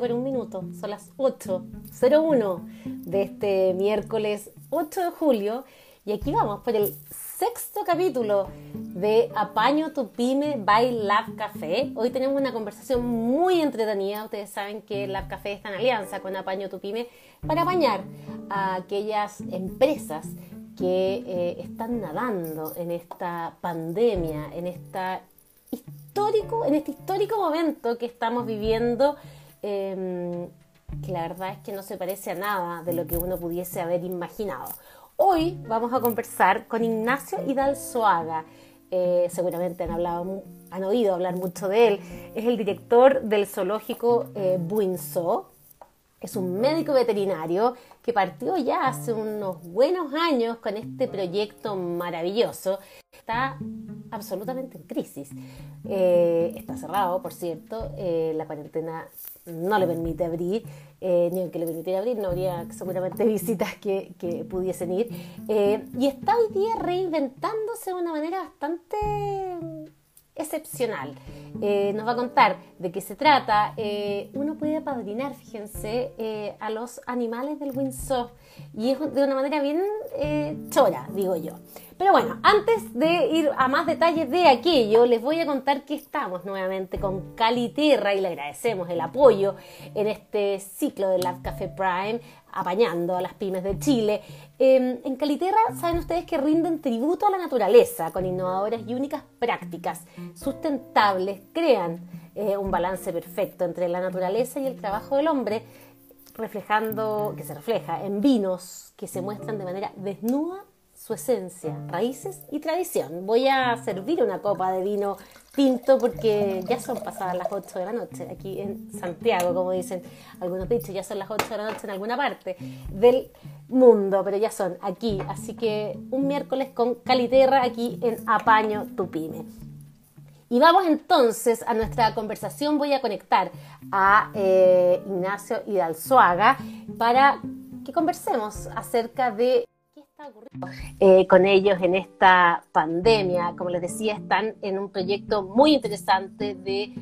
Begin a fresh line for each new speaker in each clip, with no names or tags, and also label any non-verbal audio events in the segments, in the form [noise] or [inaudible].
por un minuto. Son las 8.01 de este miércoles 8 de julio. Y aquí vamos por el sexto capítulo de Apaño tu Pyme by Lab Café. Hoy tenemos una conversación muy entretenida. Ustedes saben que Lab Café está en alianza con Apaño tu Pyme para apañar a aquellas empresas que eh, están nadando en esta pandemia, en esta histórico, en este histórico momento que estamos viviendo, em, que la verdad es que no se parece a nada de lo que uno pudiese haber imaginado. Hoy vamos a conversar con Ignacio Hidalzoaga. Eh, seguramente han, hablado, han oído hablar mucho de él. Es el director del zoológico eh, Buinzo. Es un médico veterinario que partió ya hace unos buenos años con este proyecto maravilloso. Está absolutamente en crisis. Eh, está cerrado, por cierto. Eh, la cuarentena no le permite abrir, eh, ni aunque le permitiera abrir, no habría seguramente [laughs] visitas que, que pudiesen ir. y está hoy día reinventándose de una manera bastante excepcional. Eh, nos va a contar de qué se trata. Eh, uno puede apadrinar, fíjense, eh, a los animales del Windsor y es de una manera bien chora, digo yo. Pero bueno, antes de ir a más detalles de aquello, les voy a contar que estamos nuevamente con Caliterra y le agradecemos el apoyo en este ciclo de Lab Café Prime, apañando a las pymes de Chile. Em, en Caliterra saben ustedes que rinden tributo a la naturaleza con innovadoras y únicas prácticas sustentables, crean eh, un balance perfecto entre la naturaleza y el trabajo del hombre, reflejando, que se refleja en vinos que se muestran de manera desnuda su esencia, raíces y tradición. Voy a servir una copa de vino tinto porque ya son pasadas las 8 de la noche aquí en Santiago, como dicen algunos dichos, ya son las 8 de la noche en alguna parte del mundo, pero ya son aquí. Así que un miércoles con Caliterra aquí en Apaño Tupime. Y vamos entonces a nuestra conversación. Voy a conectar a eh, Ignacio Hidalzuaga para que conversemos acerca de eh, con ellos en esta pandemia. Como les decía, están en un proyecto muy interesante de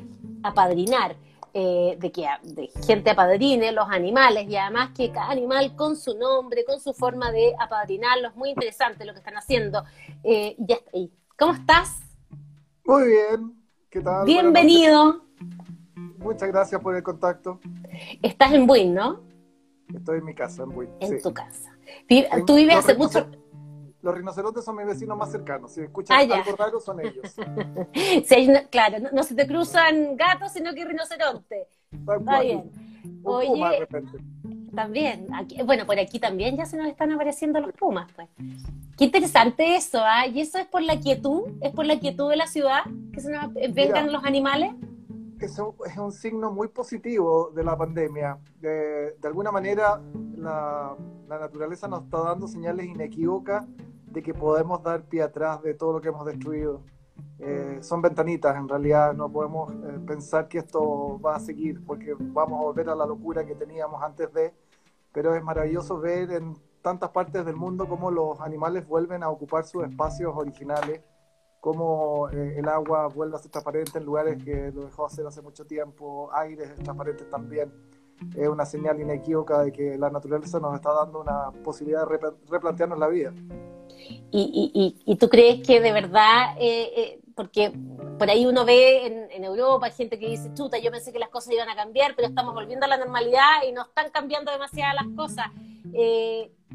apadrinar, eh, de que de gente apadrine los animales y además que cada animal con su nombre, con su forma de apadrinarlos. Muy interesante lo que están haciendo. Eh, ya está ahí. ¿Cómo estás?
Muy bien. ¿Qué tal?
Bienvenido.
Muchas gracias por el contacto.
Estás en Buin, ¿no?
Estoy en mi casa, en Buin.
En tu casa. Tú vives hace mucho...
Los rinocerontes son mis vecinos más cercanos. Si escuchas ah, algo raro, son ellos. [laughs]
claro, no, se te cruzan gatos, sino que rinocerontes. Está bien. Oye, también, bueno, por aquí también ya se nos están apareciendo los pumas, pues. Qué interesante eso, ¿ah? ¿Y eso es por la quietud? ¿Es por la quietud de la ciudad que se nos vengan los animales?
Eso es un signo muy positivo de la pandemia. De, alguna manera, la, naturaleza nos está dando señales inequívocas de que podemos dar pie atrás de todo lo que hemos destruido. Eh, son ventanitas, en realidad no podemos eh, pensar que esto va a seguir porque vamos a volver a la locura que teníamos antes de, pero es maravilloso ver en tantas partes del mundo cómo los animales vuelven a ocupar sus espacios originales cómo eh, el agua vuelve a ser transparente en lugares que lo dejó hacer hace mucho tiempo, aires transparentes también. Es una señal inequívoca de que la naturaleza nos está dando una posibilidad de replantearnos la vida.
¿Y, y, y tú crees que de verdad, eh, eh, porque por ahí uno ve en, en, Europa gente que dice, chuta, yo pensé que las cosas iban a cambiar, pero estamos volviendo a la normalidad y no están cambiando demasiado las cosas.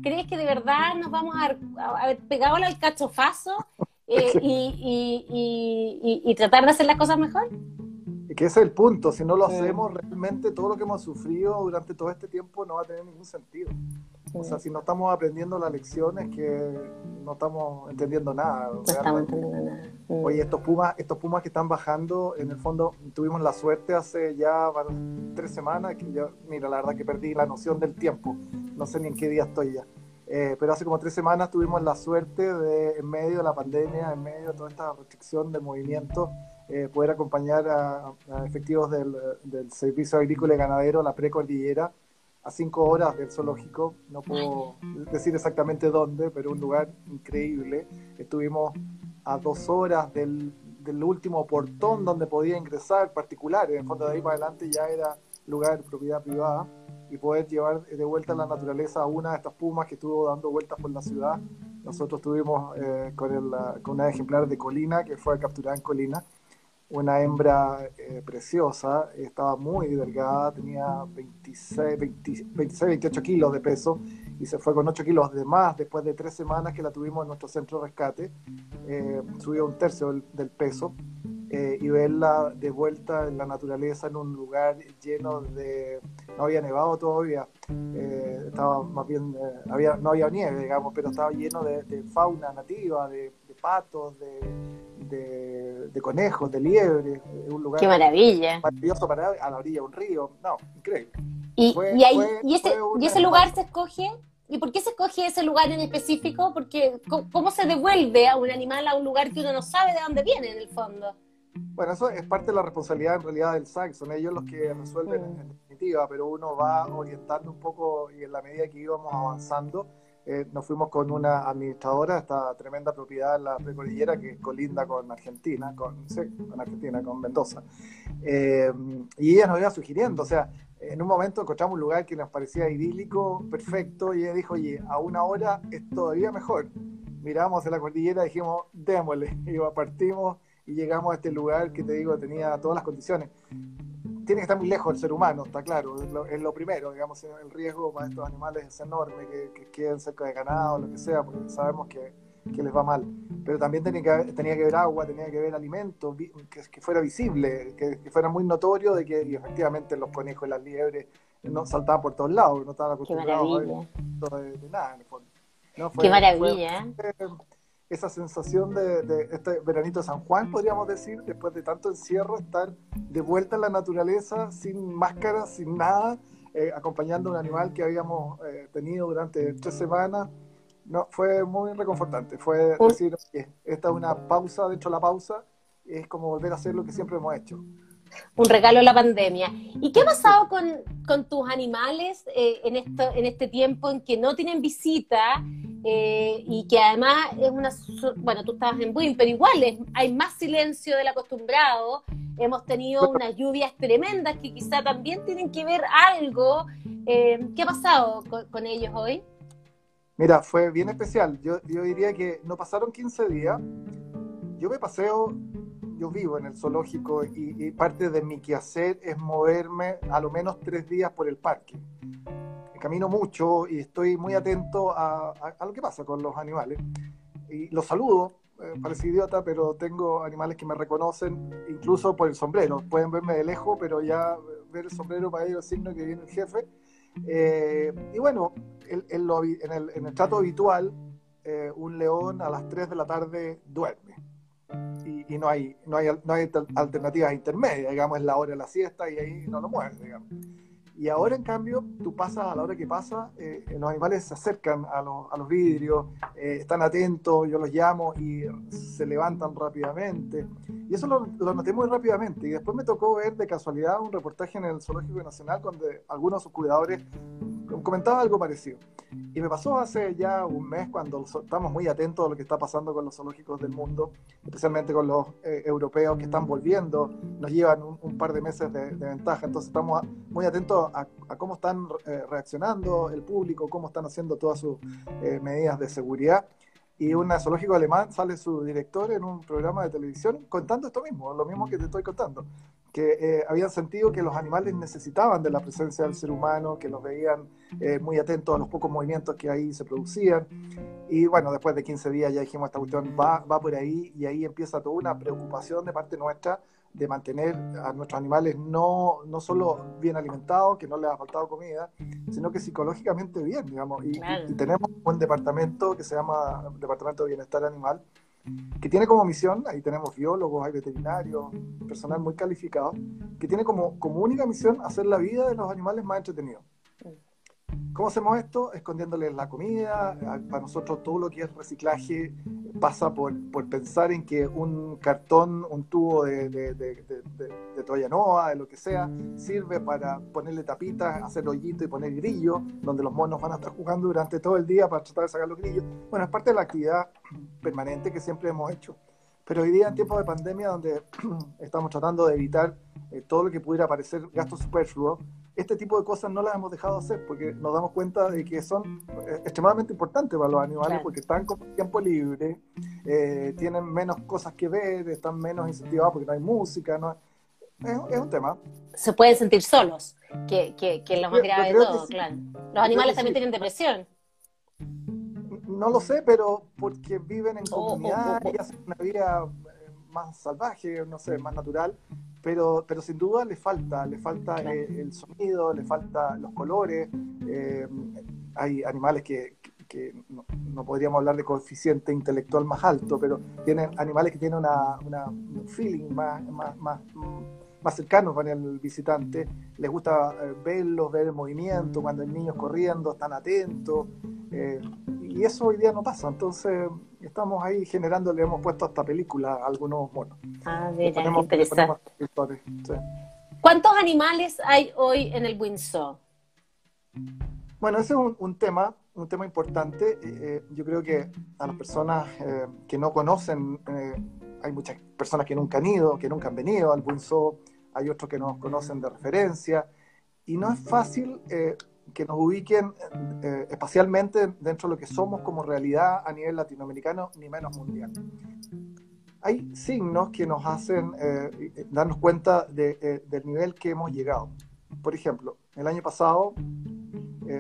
¿Crees que de verdad nos vamos a, haber pegado al cachofazo eh, y, tratar de hacer las cosas mejor.
Y que ese es el punto, si no lo hacemos, realmente todo lo que hemos sufrido durante todo este tiempo no va a tener ningún sentido. O sea, si no estamos aprendiendo las lecciones, que no estamos entendiendo nada.
No estamos entendiendo nada.
Mm. Oye, estos pumas, estos pumas que están bajando, en el fondo tuvimos la suerte hace ya tres semanas, que yo, mira, la verdad que perdí la noción del tiempo. No sé ni en qué día estoy ya eh, pero hace como tres semanas tuvimos la suerte de, en medio de la pandemia, en medio de toda esta restricción de movimiento, eh, poder acompañar a, efectivos del, Servicio Agrícola y Ganadero, la precordillera, a cinco horas del zoológico. No puedo decir exactamente dónde, pero un lugar increíble. Estuvimos a dos horas del, del último portón donde podía ingresar particulares. En fondo de ahí para adelante ya era lugar, propiedad privada, y poder llevar de vuelta a la naturaleza a una de estas pumas que estuvo dando vueltas por la ciudad. Nosotros estuvimos eh, con, el, con una ejemplar de colina que fue capturada en colina, una hembra eh, preciosa, estaba muy delgada, tenía 26, 26, 28 kilos de peso y se fue con 8 kilos de más después de tres semanas que la tuvimos en nuestro centro de rescate. Eh, subió un tercio del, peso eh, y verla de vuelta en la naturaleza en un lugar lleno de... No había nevado todavía, eh, estaba más bien, había, no había nieve, digamos, pero estaba lleno de, fauna nativa, de, patos, de, de, conejos, de liebres, un lugar
Qué maravilla.
maravilloso para a la orilla de un río, no, increíble.
Y, y, ahí, y, ese, y ese lugar se escoge, ¿y por qué se escoge ese lugar en específico? Porque ¿cómo se devuelve a un animal a un lugar que uno no sabe de dónde viene en el fondo?
Bueno, eso es parte de la responsabilidad en realidad del SAC, son ellos los que resuelven mm. en definitiva, pero uno va orientando un poco y en la medida que íbamos avanzando, eh, nos fuimos con una administradora, esta tremenda propiedad en la precordillera que colinda con Argentina, con, sí, con Argentina, con Mendoza. Eh, y ella nos iba sugiriendo, o sea, en un momento encontramos un lugar que nos parecía idílico, perfecto, y ella dijo, oye, a una hora es todavía mejor. Miramos en la cordillera y dijimos, démosle, [laughs] y partimos y llegamos a este lugar que te digo tenía todas las condiciones. Tiene que estar muy lejos el ser humano, está claro, es lo, primero, digamos, el riesgo para estos animales es enorme, que, que queden cerca de ganado, lo que sea, porque sabemos que que les va mal. Pero también tenía que, tenía que ver agua, tenía que ver alimentos, que, que fuera visible, que, fuera muy notorio de que efectivamente los conejos y las liebres no saltaban por todos lados, no estaban acostumbrados a ver de, nada en el fondo.
Qué maravilla.
Esa sensación de, este veranito de San Juan, podríamos decir, después de tanto encierro, estar de vuelta en la naturaleza, sin máscara, sin nada, eh, acompañando a un animal que habíamos eh, tenido durante tres semanas no, fue muy reconfortante. Fue decir, esta es una pausa dentro de la pausa, es como volver a hacer lo que siempre hemos hecho.
Un regalo a la pandemia. ¿Y qué ha pasado con, con tus animales eh, en, esto, en este tiempo en que no tienen visita eh, y que además es una... Bueno, tú estabas en Buin, pero igual hay más silencio del acostumbrado. Hemos tenido unas lluvias tremendas que quizá también tienen que ver algo. Eh, ¿Qué ha pasado con ellos hoy?
Mira, fue bien especial. Yo, yo diría que no pasaron 15 días. Yo me paseo, yo vivo en el zoológico y, parte de mi quehacer es moverme a lo menos tres días por el parque. Camino mucho y estoy muy atento a, a, lo que pasa con los animales. Y los saludo, eh, parece idiota, pero tengo animales que me reconocen incluso por el sombrero. Pueden verme de lejos, pero ya ver el sombrero para ellos es signo que viene el jefe. Eh, y bueno, en, el, trato habitual, eh, un león a las 3 de la tarde duerme. Y, no, hay, no, hay, no hay alternativas intermedias, digamos, es la hora de la siesta y ahí no lo mueves, digamos. Y ahora, en cambio, tú pasas a la hora que pasa, eh, los animales se acercan a, a los vidrios, eh, están atentos, yo los llamo y se levantan rápidamente. Y eso lo, lo, noté muy rápidamente. Y después me tocó ver de casualidad un reportaje en el Zoológico Nacional donde algunos de sus cuidadores comentaban algo parecido. Y me pasó hace ya un mes cuando estamos muy atentos a lo que está pasando con los zoológicos del mundo, especialmente con los eh, europeos que están volviendo, nos llevan un, par de meses de, de, ventaja. Entonces estamos muy atentos a, cómo están eh, reaccionando el público, cómo están haciendo todas sus eh, medidas de seguridad. Y un zoológico alemán sale su director en un programa de televisión contando esto mismo, lo mismo que te estoy contando, que eh, habían sentido que los animales necesitaban de la presencia del ser humano, que los veían muy atentos a los pocos movimientos que ahí se producían. Y bueno, después de 15 días ya dijimos, esta cuestión va, va por ahí y ahí empieza toda una preocupación de parte nuestra de mantener a nuestros animales no, no solo bien alimentados, que no les ha faltado comida, sino que psicológicamente bien, digamos. Y, tenemos un departamento que se llama Departamento de Bienestar Animal, que tiene como misión, ahí tenemos biólogos, hay veterinarios, personal muy calificado, que tiene como, como única misión hacer la vida de los animales más entretenidos. ¿Cómo hacemos esto? Escondiéndoles la comida. Para nosotros todo lo que es reciclaje pasa por, por pensar en que un cartón, un tubo de, de, de, de, toalla nova, de lo que sea, sirve para ponerle tapitas, hacer hoyito y poner grillo, donde los monos van a estar jugando durante todo el día para tratar de sacar los grillos. Bueno, es parte de la actividad permanente que siempre hemos hecho. Pero hoy día, en tiempos de pandemia, donde [clears throat] estamos tratando de evitar eh, todo lo que pudiera parecer gasto superfluo, este tipo de cosas no las hemos dejado de hacer porque nos damos cuenta de que son eh, extremadamente importantes para los animales porque están con tiempo libre, eh, tienen menos cosas que ver, están menos incentivados porque no hay música, no es, un tema.
Se pueden sentir solos, que, que, que es lo más grave de todo, claro. Los animales también tienen depresión.
No lo sé, pero porque viven en oh, oh, comunidad oh, y hacen una vida eh, más salvaje, no sé, más natural, pero, pero sin duda le falta, le falta eh, el sonido, le falta los colores. Eh, hay animales que, que no, podríamos hablar de coeficiente intelectual más alto, pero tienen animales que tienen una, una un feeling más, más, más, más cercano con el visitante. Les gusta verlos, ver el movimiento, cuando hay niños corriendo, están atentos y eso hoy día no pasa. Entonces, estamos ahí generando, le hemos puesto hasta película a algunos monos.
Ah, mira, interesante. ¿Cuántos animales hay hoy en el Windsor?
Bueno, ese es un, tema, un tema importante. Eh, eh, yo creo que a las personas eh, que no conocen, hay muchas personas que nunca han ido, que nunca han venido al Windsor, hay otros que nos conocen de referencia, y no es fácil que nos ubiquen eh, espacialmente dentro de lo que somos como realidad a nivel latinoamericano, ni menos mundial. Hay signos que nos hacen eh, darnos cuenta eh, del nivel que hemos llegado. Por ejemplo, el año pasado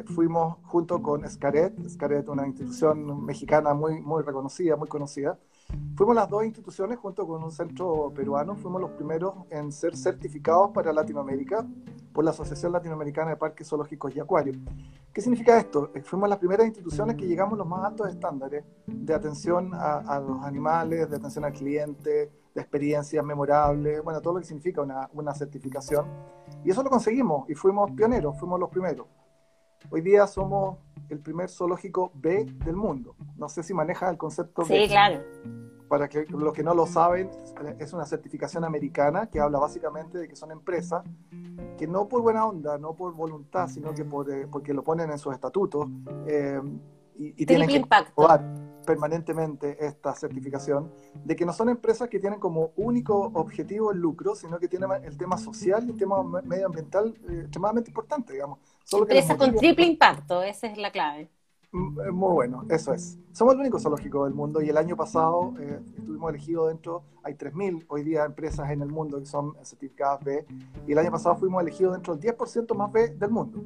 fuimos junto con Escaret, Escaret una institución mexicana muy, muy reconocida, muy conocida, Fuimos las dos instituciones junto con un centro peruano, fuimos los primeros en ser certificados para Latinoamérica por la Asociación Latinoamericana de Parques Zoológicos y Acuarios. ¿Qué significa esto? Eh, fuimos las primeras instituciones que llegamos a los más altos estándares de atención a, los animales, de atención al cliente, de experiencias memorables, bueno, todo lo que significa una, certificación. Y eso lo conseguimos y fuimos pioneros, fuimos los primeros. Hoy día somos el primer zoológico B del mundo. No sé si maneja el concepto
Sí, claro.
Para que los que no lo saben, es una certificación americana que habla básicamente de que son empresas que no por buena onda, no por voluntad, sino que por, eh, porque lo ponen en sus estatutos eh, y, tienen que probar permanentemente esta certificación de que no son empresas que tienen como único objetivo el lucro, sino que tienen el tema social y el tema medioambiental eh, extremadamente importante, digamos.
Empresas con triple impacto, esa es la clave.
Mm, muy bueno, eso es. Somos el único zoológico del mundo y el año pasado eh, estuvimos elegidos dentro, hay 3.000 hoy día empresas en el mundo que son certificadas B y el año pasado fuimos elegidos dentro del 10% más B del mundo.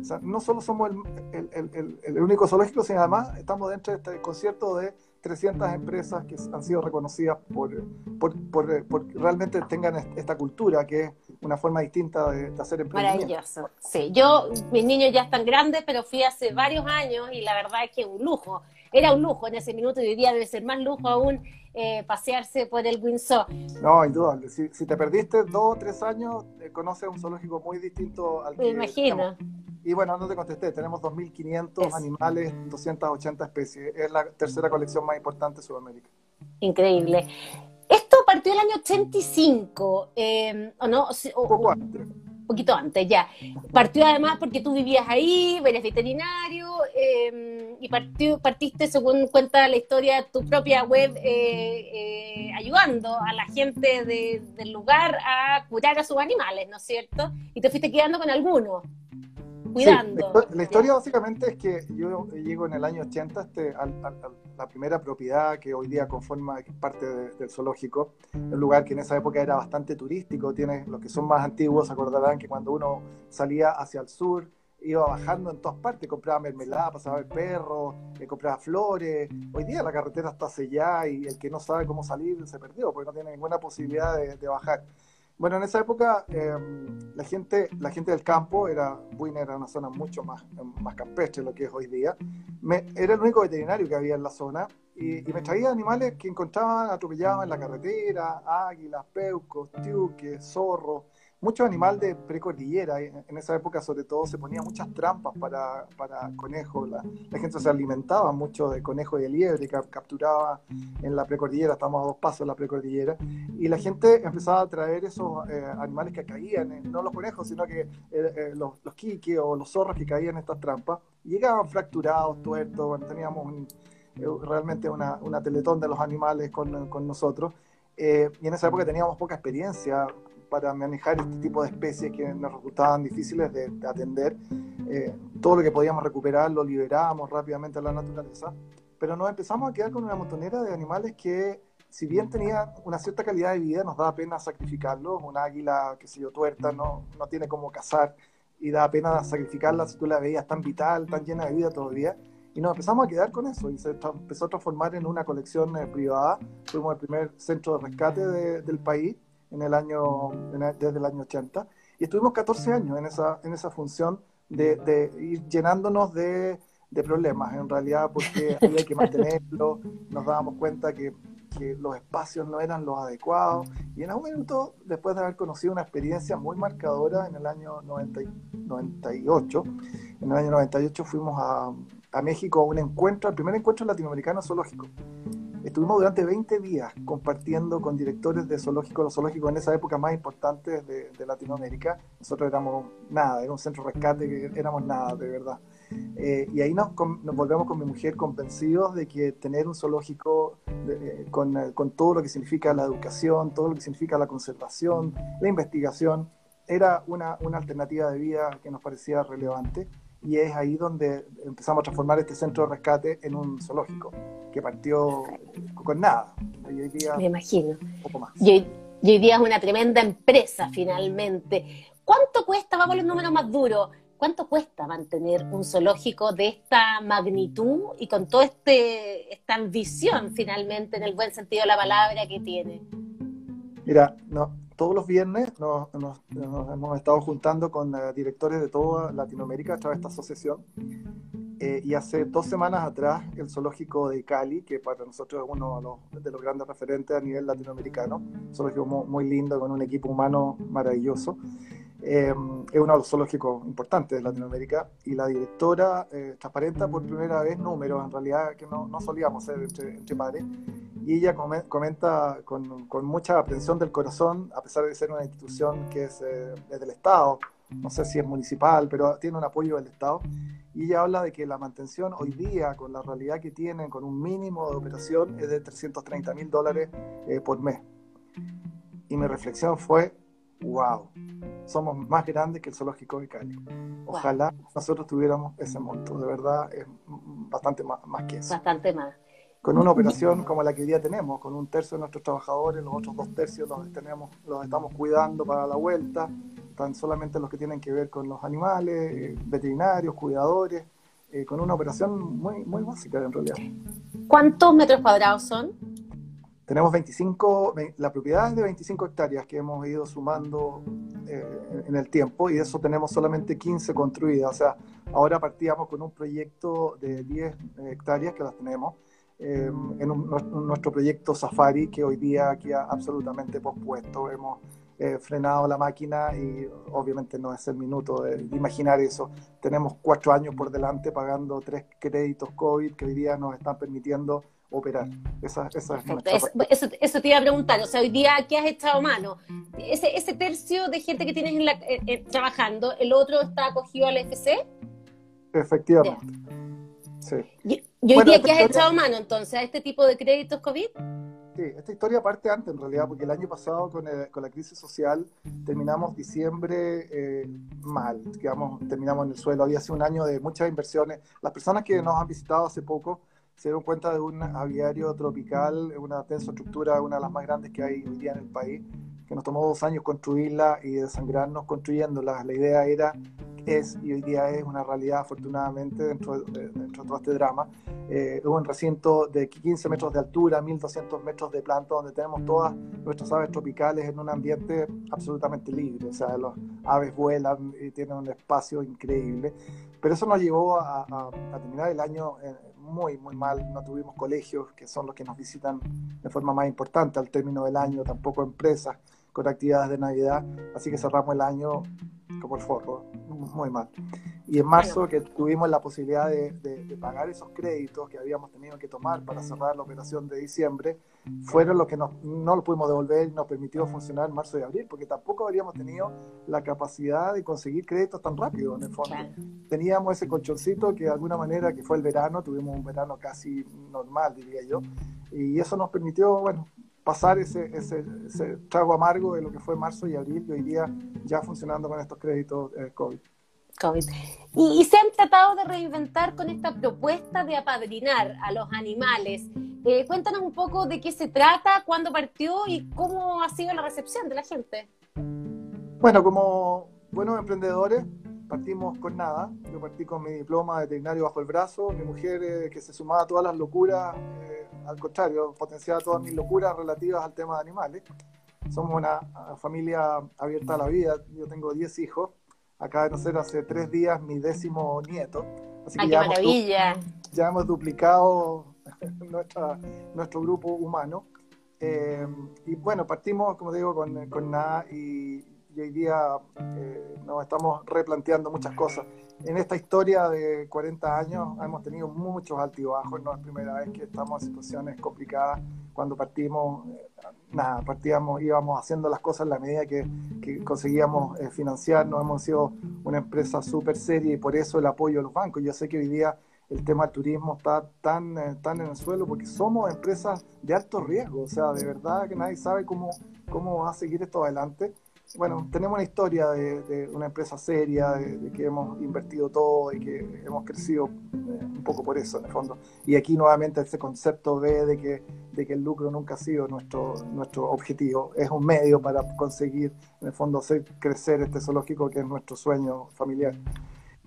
O sea, no solo somos el, el, el, el, único zoológico, sino además estamos dentro de este concierto de 300 empresas que han sido reconocidas por, por, por, por realmente tengan esta cultura que es una forma distinta de, hacer emprendimiento.
Maravilloso. Sí, yo, mis niños ya están grandes, pero fui hace varios años y la verdad es que un lujo. Era un lujo en ese minuto y hoy día debe ser más lujo aún eh, pasearse por el Windsor.
No, indudable. Si, si te perdiste dos o tres años, eh, conoces un zoológico muy distinto al que...
Me imagino.
Y bueno, no te contesté, tenemos 2.500 animales, 280 especies. Es la tercera colección más importante de Sudamérica.
Increíble. Esto partió el año 85, eh, ¿o no?
Poco antes.
Un poquito antes, ya. Partió además porque tú vivías ahí, eres veterinario, eh, y partió, partiste, según cuenta la historia, tu propia web, eh, ayudando a la gente del lugar a curar a sus animales, ¿no es cierto? Y te fuiste quedando con algunos cuidando.
la, historia básicamente es que yo llego en el año 80 este, a, la primera propiedad que hoy día conforma parte del zoológico, un lugar que en esa época era bastante turístico, tiene, los que son más antiguos acordarán que cuando uno salía hacia el sur, iba bajando en todas partes, compraba mermelada, pasaba el perro, le eh, compraba flores. Hoy día la carretera está sellada y el que no sabe cómo salir se perdió, porque no tiene ninguna posibilidad de bajar. Bueno, en esa época em, la, gente, la gente del campo, era, Buin era una zona mucho más, más campestre de lo que es hoy día, me, era el único veterinario que había en la zona y, me traía animales que encontraban atropellados en la carretera, águilas, peucos, tiuques, zorros, muchos animales de precordillera. En esa época, sobre todo, se ponían muchas trampas para, para conejos. La, gente se alimentaba mucho de conejo y de liebre, que capturaba en la precordillera, estamos a dos pasos de la precordillera. Y la gente empezaba a traer esos eh, animales que caían, no los conejos, sino que eh, eh, los, los quiques o los zorros que caían en estas trampas. Llegaban fracturados, tuertos, teníamos realmente una, una, teletón de los animales con, con nosotros. y en esa época teníamos poca experiencia, para manejar este tipo de especies que nos resultaban difíciles de, atender. Eh, todo lo que podíamos recuperar lo liberábamos rápidamente a la naturaleza, pero nos empezamos a quedar con una montonera de animales que, si bien tenían una cierta calidad de vida, nos daba pena sacrificarlos. Un águila, que se yo, tuerta, no, no tiene cómo cazar y da pena sacrificarla si tú la veías tan vital, tan llena de vida todavía. Y nos empezamos a quedar con eso y se empezó a transformar en una colección eh, privada. Fuimos el primer centro de rescate del país en el año, desde el año 80 y estuvimos 14 años en esa, en esa función de, de ir llenándonos de, de, problemas, en realidad, porque [laughs] había que mantenerlo, nos dábamos cuenta que, que, los espacios no eran los adecuados. Y en algún momento, después de haber conocido una experiencia muy marcadora en el año 90, 98, en el año 98 fuimos a, a México un encuentro, el primer encuentro latinoamericano zoológico. Estuvimos durante 20 días compartiendo con directores de zoológicos, los zoológicos en esa época más importantes de, Latinoamérica. Nosotros éramos nada, era un centro de rescate que éramos nada, de verdad. Eh, y ahí nos, volvemos con mi mujer convencidos de que tener un zoológico eh, con, con, todo lo que significa la educación, todo lo que significa la conservación, la investigación, era una, una alternativa de vida que nos parecía relevante y es ahí donde empezamos a transformar este centro de rescate en un zoológico que partió con nada.
Me imagino. poco más. Y hoy, día es una tremenda empresa finalmente. ¿Cuánto cuesta, vamos a los números más duros, cuánto cuesta mantener un zoológico de esta magnitud y con toda este, esta ambición finalmente, en el buen sentido de la palabra que tiene?
Mira, no, todos los viernes nos, hemos estado juntando con eh, directores de toda Latinoamérica a través de esta asociación. Eh, y hace dos semanas atrás, el zoológico de Cali, que para nosotros es uno de los, grandes referentes a nivel latinoamericano, zoológico muy, lindo, con un equipo humano maravilloso, eh, es los zoológicos importantes de Latinoamérica. Y la directora transparenta por primera vez números, en realidad que no, no solíamos ser entre, entre y ella comenta con, con, mucha aprensión del corazón, a pesar de ser una institución que es, eh, del Estado, no sé si es municipal, pero tiene un apoyo del Estado, y ella habla de que la mantención hoy día, con la realidad que tienen, con un mínimo de operación, es de 330 mil dólares eh, por mes. Y mi reflexión fue, wow, somos más grandes que el zoológico de Cali. Ojalá nosotros tuviéramos ese monto, de verdad es bastante más, más que eso.
Bastante más
con una operación como la que hoy día tenemos, con un tercio de nuestros trabajadores, los otros dos tercios los, tenemos, los estamos cuidando para la vuelta, están solamente los que tienen que ver con los animales, eh, veterinarios, cuidadores, eh, con una operación muy, muy básica en realidad.
¿Cuántos metros cuadrados son?
Tenemos 25, la propiedad es de 25 hectáreas que hemos ido sumando eh, en el tiempo y de eso tenemos solamente 15 construidas. O sea, ahora partíamos con un proyecto de 10 hectáreas que las tenemos eh, en nuestro proyecto Safari, que hoy día queda absolutamente pospuesto. Hemos eh, frenado la máquina y obviamente no es el minuto de, imaginar eso. Tenemos cuatro años por delante pagando tres créditos COVID que hoy día nos están permitiendo operar. Esa, esa
es eso, eso, te iba a preguntar, o sea, hoy día, ¿qué has echado mano? Ese, ese tercio de gente que tienes en la, eh, trabajando, ¿el otro está acogido al FC?
Efectivamente. Sí.
¿Y hoy día qué has echado mano entonces a este tipo de créditos COVID?
Sí, esta historia parte antes en realidad, porque el año pasado con, con la crisis social terminamos diciembre eh, mal, digamos, terminamos en el suelo. Había sido un año de muchas inversiones. Las personas que nos han visitado hace poco se dieron cuenta de un aviario tropical, una tensoestructura, una de las más grandes que hay hoy día en el país, que nos tomó dos años construirla y desangrarnos construyéndola. La idea era es y hoy día es una realidad afortunadamente dentro de, dentro de todo este drama. Eh, un recinto de 15 metros de altura, 1200 metros de planta, donde tenemos todas nuestras aves tropicales en un ambiente absolutamente libre. O sea, los aves vuelan y tienen un espacio increíble. Pero eso nos llevó a, a, terminar el año eh, muy, muy mal. No tuvimos colegios, que son los que nos visitan de forma más importante al término del año, tampoco empresas con actividades de Navidad. Así que cerramos el año como el forro, muy mal. Y en marzo que tuvimos la posibilidad de, pagar esos créditos que habíamos tenido que tomar para cerrar la operación de diciembre, fueron los que no lo pudimos devolver y nos permitió funcionar en marzo y abril, porque tampoco habríamos tenido la capacidad de conseguir créditos tan rápido en el fondo. Teníamos ese colchoncito que de alguna manera, que fue el verano, tuvimos un verano casi normal, diría yo, y eso nos permitió, bueno, pasar ese, ese, trago amargo de lo que fue marzo y abril y hoy día ya funcionando con estos créditos eh, COVID.
COVID. Y, se han tratado de reinventar con esta propuesta de apadrinar a los animales. Eh, cuéntanos un poco de qué se trata, cuándo partió y cómo ha sido la recepción de la gente.
Bueno, como buenos emprendedores, partimos con nada. Yo partí con mi diploma de veterinario bajo el brazo, mi mujer eh, que se sumaba a todas las locuras, eh, al contrario, potenciaba todas mis locuras relativas al tema de animales. Somos una familia abierta a la vida, yo tengo 10 hijos, acaba de nacer hace tres días mi décimo nieto.
Así que ya maravilla!
Hemos, ya hemos duplicado [laughs] nuestro grupo humano. Eh, y bueno, partimos, como digo, con, con nada y y hoy día eh, nos estamos replanteando muchas cosas. En esta historia de 40 años hemos tenido muchos altibajos, no es primera vez que estamos en situaciones complicadas. Cuando partimos, eh, nada, partíamos, íbamos haciendo las cosas en la medida que, conseguíamos eh, financiarnos. Hemos sido una empresa súper seria y por eso el apoyo de los bancos. Yo sé que hoy día el tema del turismo está tan, eh, tan en el suelo porque somos empresas de alto riesgo, o sea, de verdad que nadie sabe cómo, cómo va a seguir esto adelante bueno, tenemos una historia de, una empresa seria, de, que hemos invertido todo y que hemos crecido eh, un poco por eso, en el fondo. Y aquí nuevamente ese concepto B de que, de que el lucro nunca ha sido nuestro, nuestro objetivo, es un medio para conseguir, en el fondo, hacer crecer este zoológico que es nuestro sueño familiar.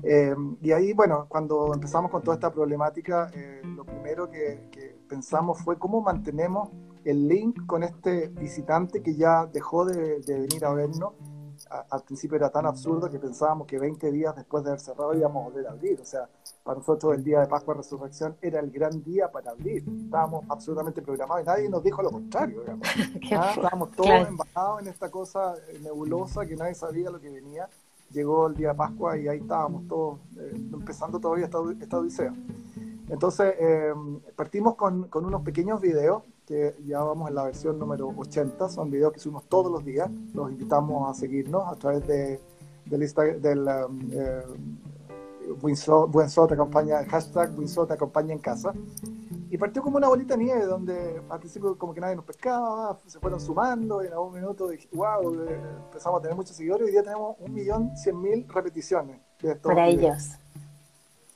Eh, y ahí, bueno, cuando empezamos con toda esta problemática, eh, lo primero que, que pensamos fue cómo mantenemos el link con este visitante que ya dejó de, venir a vernos. al principio era tan absurdo que pensábamos que 20 días después de haber cerrado íbamos a volver a abrir. O sea, para nosotros el día de Pascua Resurrección era el gran día para abrir. Estábamos absolutamente programados y nadie nos dijo lo contrario. [laughs] Estábamos todos embajados en esta cosa nebulosa que nadie sabía lo que venía. Llegó el día de Pascua y ahí estábamos todos eh, empezando todavía esta, esta odisea. Entonces, eh, partimos con, con, unos pequeños videos que ya vamos en la versión número 80, son videos que subimos todos los días, los invitamos a seguirnos a través de, del, del um, eh, acompaña, hashtag acompaña en casa. Y partió como una bolita de nieve, donde al principio como que nadie nos pescaba, se fueron sumando, y en algún minuto dije, wow, eh, empezamos a tener muchos seguidores, y hoy día tenemos un millón cien mil repeticiones.
De Para ellos.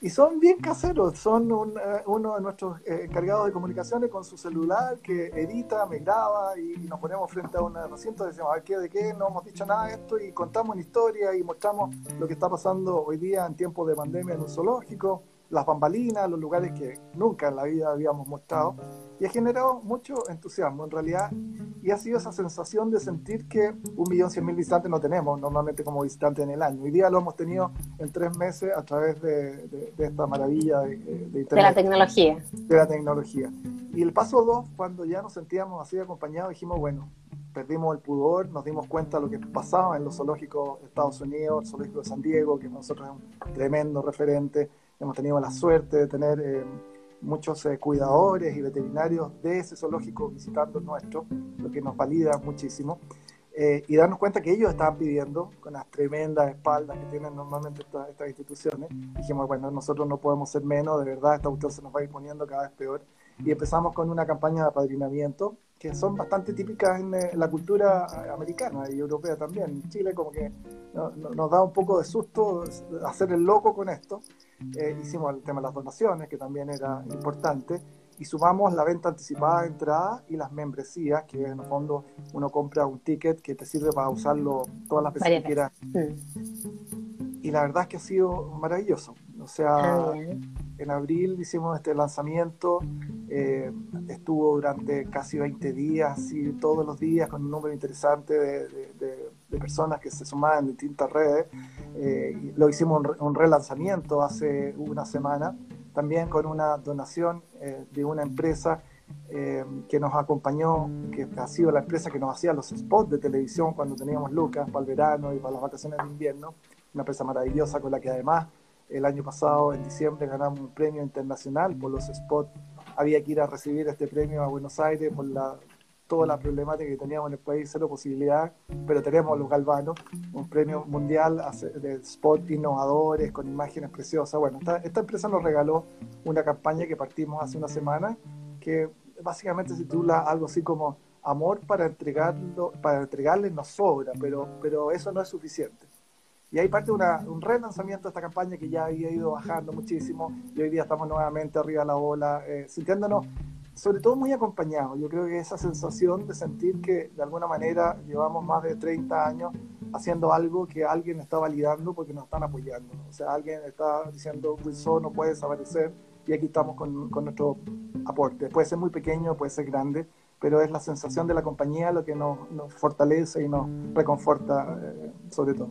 Y son bien caseros, son eh, uno de nuestros eh, encargados de comunicaciones con su celular que edita, me graba y, nos ponemos frente a un recinto y decimos, a ¿qué, ¿de qué? No hemos dicho nada de esto y contamos una historia y mostramos lo que está pasando hoy día en tiempos de pandemia en un zoológico las bambalinas, los lugares que nunca en la vida habíamos mostrado, y ha generado mucho entusiasmo en realidad, y ha sido esa sensación de sentir que un millón cien mil visitantes no tenemos normalmente como visitantes en el año. Hoy día lo hemos tenido en tres meses a través de, esta maravilla de, Internet.
De la tecnología.
De la tecnología. Y el paso dos, cuando ya nos sentíamos así acompañados, dijimos, bueno, perdimos el pudor, nos dimos cuenta de lo que pasaba en los zoológicos de Estados Unidos, el zoológico de San Diego, que nosotros es un tremendo referente, hemos tenido la suerte de tener eh, muchos eh, cuidadores y veterinarios de ese zoológico visitando el nuestro, lo que nos valida muchísimo. Eh, y darnos cuenta que ellos estaban pidiendo, con las tremendas espaldas que tienen normalmente estas, estas instituciones, dijimos, bueno, nosotros no podemos ser menos, de verdad, esta cuestión se nos va a ir poniendo cada vez peor. Y empezamos con una campaña de apadrinamiento que son bastante típicas en, eh, la cultura eh, americana y europea también. En Chile como que nos da un poco de susto hacer el loco con esto. Eh, hicimos el tema de las donaciones, que también era importante, y sumamos la venta anticipada de entrada y las membresías, que en el fondo uno compra un ticket que te sirve para usarlo todas las veces que quieras. Y la verdad es que ha sido maravilloso. O sea, en abril hicimos este lanzamiento, eh, estuvo durante casi 20 días, todos los días con un número interesante de, personas que se sumaban en distintas redes. Eh, lo hicimos un, relanzamiento hace una semana, también con una donación eh, de una empresa que nos acompañó, que ha sido la empresa que nos hacía los spots de televisión cuando teníamos Lucas para el verano y para las vacaciones de invierno, una empresa maravillosa con la que además el año pasado, en diciembre, ganamos un premio internacional por los spots. Había que ir a recibir este premio a Buenos Aires por la, toda la problemática que teníamos en el país, cero posibilidad, pero tenemos los galvanos, un premio mundial de spots innovadores, con imágenes preciosas. Bueno, esta, esta empresa nos regaló una campaña que partimos hace una semana, que básicamente se titula algo así como amor para entregarlo, para entregarles nos sobra, pero, pero eso no es suficiente. Y ahí parte una, un relanzamiento de esta campaña que ya había ido bajando muchísimo y hoy día estamos nuevamente arriba de la ola, eh, sintiéndonos sobre todo muy acompañados. Yo creo que esa sensación de sentir que de alguna manera llevamos más de 30 años haciendo algo que alguien está validando porque nos están apoyando. O sea, alguien está diciendo, Wilson no puede desaparecer y aquí estamos con, con nuestro aporte. Puede ser muy pequeño, puede ser grande, pero es la sensación de la compañía lo que nos, nos fortalece y nos reconforta eh, sobre todo.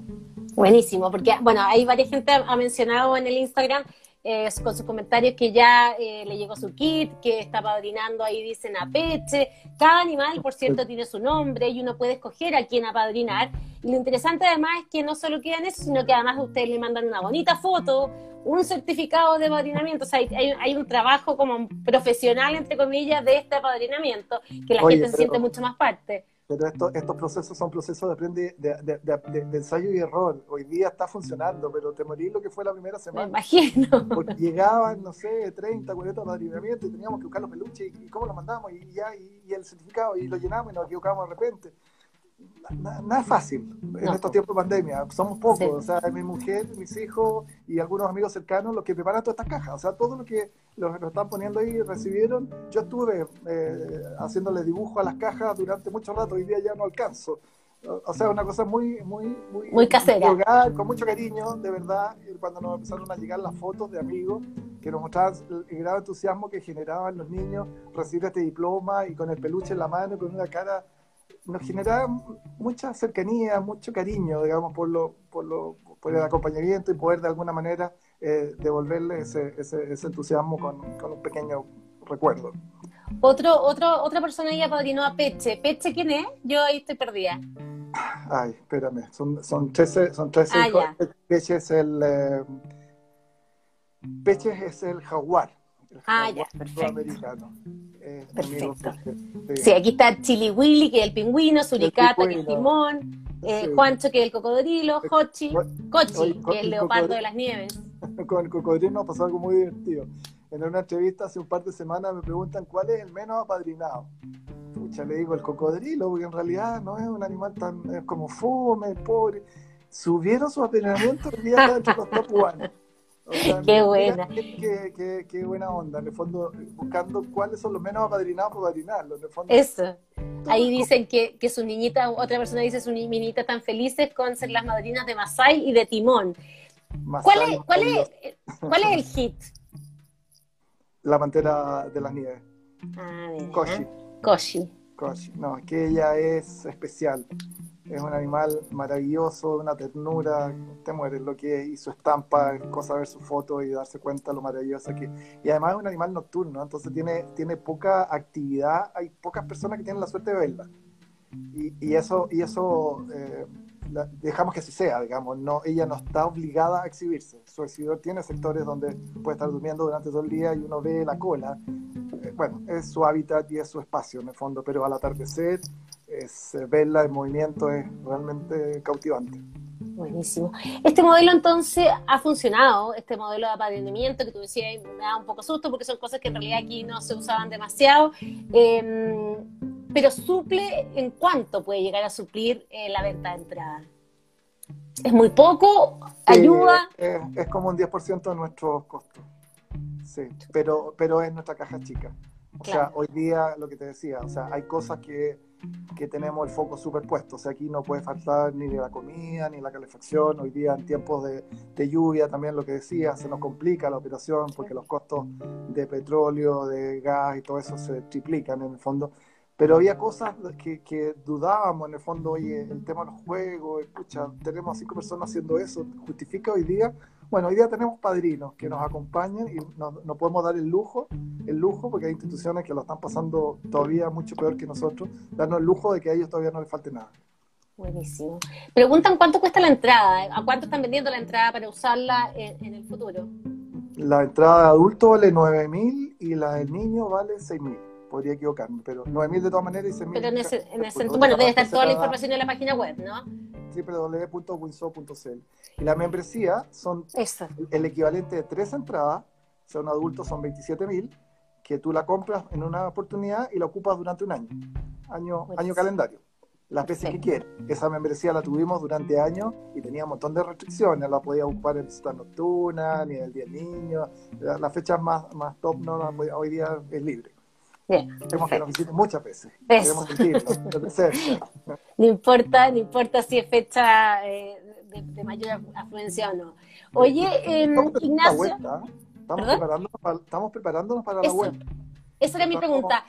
Buenísimo, porque bueno, hay varias gente ha mencionado en el Instagram eh, con sus comentarios que ya eh, le llegó su kit, que está padrinando, ahí dicen apeche. Cada animal, por cierto, tiene su nombre y uno puede escoger a quién apadrinar. Y lo interesante además es que no solo queda en eso, sino que además ustedes le mandan una bonita foto, un certificado de apadrinamiento. O sea, hay, hay un trabajo como profesional, entre comillas, de este apadrinamiento, que la gente se siente mucho más parte.
Pero estos procesos son procesos de, aprende, de, de, ensayo y error. Hoy día está funcionando, pero te morí lo que fue la primera semana.
Me imagino.
Porque llegaban, no sé, 30, 40 alineamiento y teníamos que buscar los peluches y, cómo lo mandamos y ya, y, el certificado y lo llenamos y nos equivocamos de repente nada fácil en estos tiempos de pandemia. Somos pocos, o sea, mi mujer, mis hijos y algunos amigos cercanos los que preparan todas estas cajas. O sea, todo lo que los, están poniendo ahí recibieron. Yo estuve eh, haciéndole dibujo a las cajas durante mucho rato, hoy día ya no alcanzo. O sea, una cosa muy, muy, muy,
muy casera.
con mucho cariño, de verdad, cuando nos empezaron a llegar las fotos de amigos que nos mostraban el gran entusiasmo que generaban los niños recibir este diploma y con el peluche en la mano, con una cara nos generaba mucha cercanía, mucho cariño, digamos, por, lo, por, lo, por el acompañamiento y poder de alguna manera eh, devolverle ese, ese, entusiasmo con, con, un pequeño recuerdo.
Otro, otro, otra persona ahí apadrinó a Peche. ¿Peche quién es? Yo ahí estoy perdida.
Ay, espérame, son, son 13, son 13 ah, hijos. Peche es el... Eh, Peche es el jaguar.
Ah, ya, perfecto. Perfecto. Sí. aquí está Chili Willy, que es el pingüino, Suricata, que es el timón, eh, Juancho, que es el cocodrilo, Hochi, Cochi, que es el leopardo de las nieves. [laughs]
Con el cocodrilo nos pasó algo muy divertido. En una entrevista hace un par de semanas me preguntan cuál es el menos apadrinado. Pucha, le digo el cocodrilo, porque en realidad no es un animal tan como fome, pobre. Subieron su apadrinamiento el día de los top one
qué buena.
Qué, buena onda, en el fondo, buscando cuáles son los menos apadrinados para apadrinarlos.
Eso. Ahí dicen que, que su niñita, otra persona dice su niñita tan felices con ser las madrinas de Masai y de Timón. ¿Cuál, es, cuál, es, ¿Cuál es el hit? [laughs]
La pantera de las nieves.
Ah,
Koshi.
Koshi.
Koshi. No, que ella es especial es un animal maravilloso, una ternura, te mueres lo que es, y su estampa, es cosa ver su foto y darse cuenta lo maravillosa que Y además es un animal nocturno, entonces tiene, tiene poca actividad, hay pocas personas que tienen la suerte de verla. Y, y eso, y eso eh, dejamos que así sea, digamos, no, ella no está obligada a exhibirse. Su exhibidor tiene sectores donde puede estar durmiendo durante todo el día y uno ve la cola. Eh, bueno, es su hábitat y es su espacio en el fondo, pero al atardecer es, eh, verla en movimiento es realmente cautivante.
Buenísimo. Este modelo entonces ha funcionado, este modelo de apadrinamiento que tú decías me da un poco susto porque son cosas que en realidad aquí no se usaban demasiado, em, pero suple en cuánto puede llegar a suplir eh, la venta de entrada. ¿Es muy poco? ¿Ayuda?
es, como un 10% de nuestros costos. Sí, pero, pero es nuestra caja chica. O sea, hoy día, lo que te decía, o sea, hay cosas que que tenemos el foco superpuesto. O sea, aquí no puede faltar ni la comida, ni la calefacción. Hoy día, en tiempos de, lluvia, también lo que decía, se nos complica la operación porque los costos de petróleo, de gas y todo eso se triplican en el fondo. Pero había cosas que, que dudábamos en el fondo, oye, el tema de los juegos, escucha, tenemos cinco personas haciendo eso, ¿justifica hoy día? Bueno, hoy día tenemos padrinos que nos acompañan y no, no, podemos dar el lujo, el lujo, porque hay instituciones que lo están pasando todavía mucho peor que nosotros, darnos el lujo de que a ellos todavía no les falte nada.
Buenísimo. Preguntan cuánto cuesta la entrada, a cuánto están vendiendo la entrada para usarla en, el futuro.
La entrada de adulto vale 9 mil y la del niño vale 6 mil podría equivocarme, pero 9.000 de todas maneras y 6.000.
Pero en ese, en ese, bueno, debe estar toda la información en la página web, ¿no?
www.winso.cl. Y la membresía son el equivalente de tres entradas, o sea, un adulto son 27.000, que tú la compras en una oportunidad y la ocupas durante un año. año, año calendario. Las veces que quiere. Esa membresía la tuvimos durante años y tenía un montón de restricciones. La podía ocupar en visita nocturna, ni en el Día del Niño. Las fechas más, más top no hoy día es libre. Bien, Queremos que nos visiten muchas veces. [laughs]
No importa, no importa si es fecha eh, de, mayor afluencia o no. Oye, eh, Ignacio.
Estamos, preparándonos para, estamos preparándonos para la vuelta.
Esa era mi pregunta.